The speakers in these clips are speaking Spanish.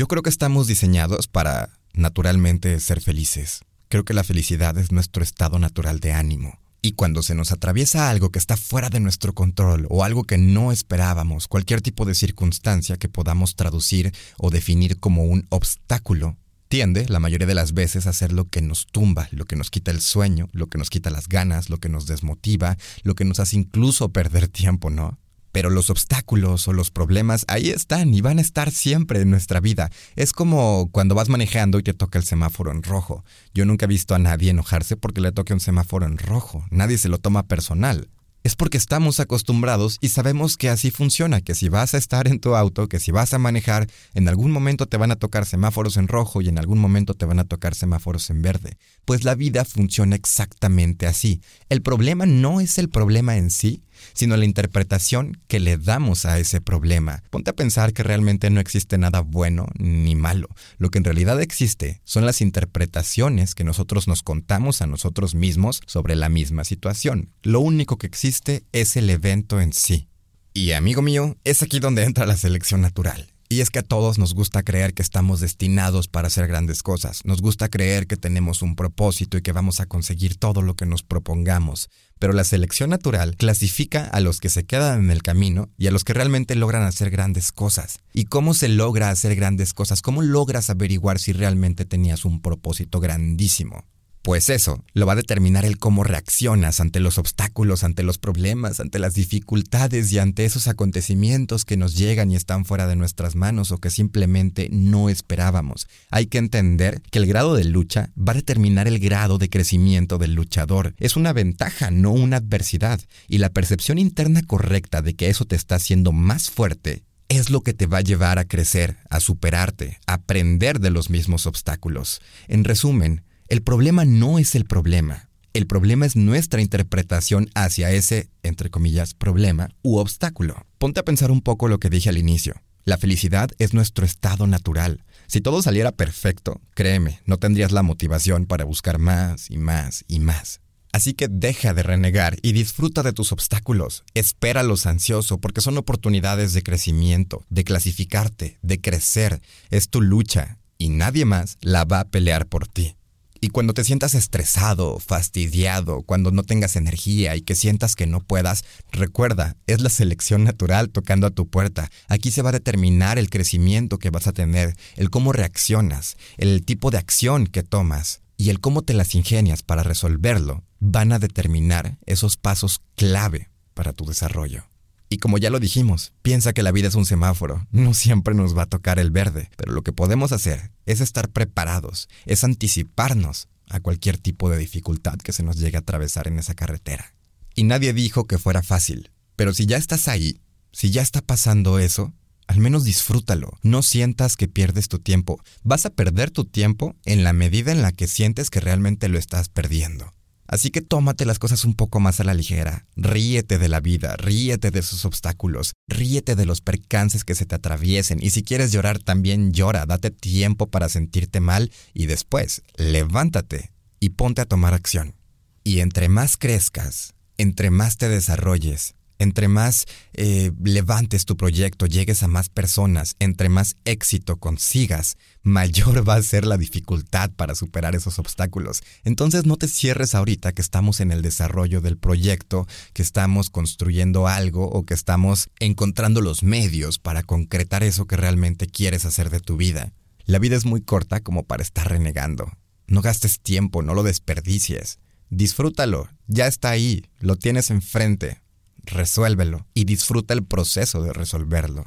Yo creo que estamos diseñados para, naturalmente, ser felices. Creo que la felicidad es nuestro estado natural de ánimo. Y cuando se nos atraviesa algo que está fuera de nuestro control o algo que no esperábamos, cualquier tipo de circunstancia que podamos traducir o definir como un obstáculo, tiende, la mayoría de las veces, a ser lo que nos tumba, lo que nos quita el sueño, lo que nos quita las ganas, lo que nos desmotiva, lo que nos hace incluso perder tiempo, ¿no? Pero los obstáculos o los problemas ahí están y van a estar siempre en nuestra vida. Es como cuando vas manejando y te toca el semáforo en rojo. Yo nunca he visto a nadie enojarse porque le toque un semáforo en rojo. Nadie se lo toma personal es porque estamos acostumbrados y sabemos que así funciona, que si vas a estar en tu auto, que si vas a manejar, en algún momento te van a tocar semáforos en rojo y en algún momento te van a tocar semáforos en verde. Pues la vida funciona exactamente así. El problema no es el problema en sí, sino la interpretación que le damos a ese problema. Ponte a pensar que realmente no existe nada bueno ni malo. Lo que en realidad existe son las interpretaciones que nosotros nos contamos a nosotros mismos sobre la misma situación. Lo único que existe es el evento en sí. Y amigo mío, es aquí donde entra la selección natural. Y es que a todos nos gusta creer que estamos destinados para hacer grandes cosas. Nos gusta creer que tenemos un propósito y que vamos a conseguir todo lo que nos propongamos. Pero la selección natural clasifica a los que se quedan en el camino y a los que realmente logran hacer grandes cosas. ¿Y cómo se logra hacer grandes cosas? ¿Cómo logras averiguar si realmente tenías un propósito grandísimo? Pues eso, lo va a determinar el cómo reaccionas ante los obstáculos, ante los problemas, ante las dificultades y ante esos acontecimientos que nos llegan y están fuera de nuestras manos o que simplemente no esperábamos. Hay que entender que el grado de lucha va a determinar el grado de crecimiento del luchador. Es una ventaja, no una adversidad. Y la percepción interna correcta de que eso te está haciendo más fuerte es lo que te va a llevar a crecer, a superarte, a aprender de los mismos obstáculos. En resumen, el problema no es el problema. El problema es nuestra interpretación hacia ese, entre comillas, problema u obstáculo. Ponte a pensar un poco lo que dije al inicio. La felicidad es nuestro estado natural. Si todo saliera perfecto, créeme, no tendrías la motivación para buscar más y más y más. Así que deja de renegar y disfruta de tus obstáculos. Espéralos ansioso porque son oportunidades de crecimiento, de clasificarte, de crecer. Es tu lucha y nadie más la va a pelear por ti. Y cuando te sientas estresado, fastidiado, cuando no tengas energía y que sientas que no puedas, recuerda, es la selección natural tocando a tu puerta. Aquí se va a determinar el crecimiento que vas a tener, el cómo reaccionas, el tipo de acción que tomas y el cómo te las ingenias para resolverlo van a determinar esos pasos clave para tu desarrollo. Y como ya lo dijimos, piensa que la vida es un semáforo, no siempre nos va a tocar el verde, pero lo que podemos hacer es estar preparados, es anticiparnos a cualquier tipo de dificultad que se nos llegue a atravesar en esa carretera. Y nadie dijo que fuera fácil, pero si ya estás ahí, si ya está pasando eso, al menos disfrútalo, no sientas que pierdes tu tiempo, vas a perder tu tiempo en la medida en la que sientes que realmente lo estás perdiendo. Así que tómate las cosas un poco más a la ligera. Ríete de la vida, ríete de sus obstáculos, ríete de los percances que se te atraviesen y si quieres llorar también llora, date tiempo para sentirte mal y después levántate y ponte a tomar acción. Y entre más crezcas, entre más te desarrolles, entre más eh, levantes tu proyecto, llegues a más personas, entre más éxito consigas, mayor va a ser la dificultad para superar esos obstáculos. Entonces no te cierres ahorita que estamos en el desarrollo del proyecto, que estamos construyendo algo o que estamos encontrando los medios para concretar eso que realmente quieres hacer de tu vida. La vida es muy corta como para estar renegando. No gastes tiempo, no lo desperdicies. Disfrútalo, ya está ahí, lo tienes enfrente, resuélvelo y disfruta el proceso de resolverlo.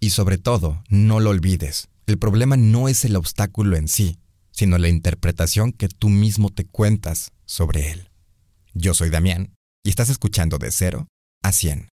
Y sobre todo, no lo olvides, el problema no es el obstáculo en sí, sino la interpretación que tú mismo te cuentas sobre él. Yo soy Damián y estás escuchando de cero a 100.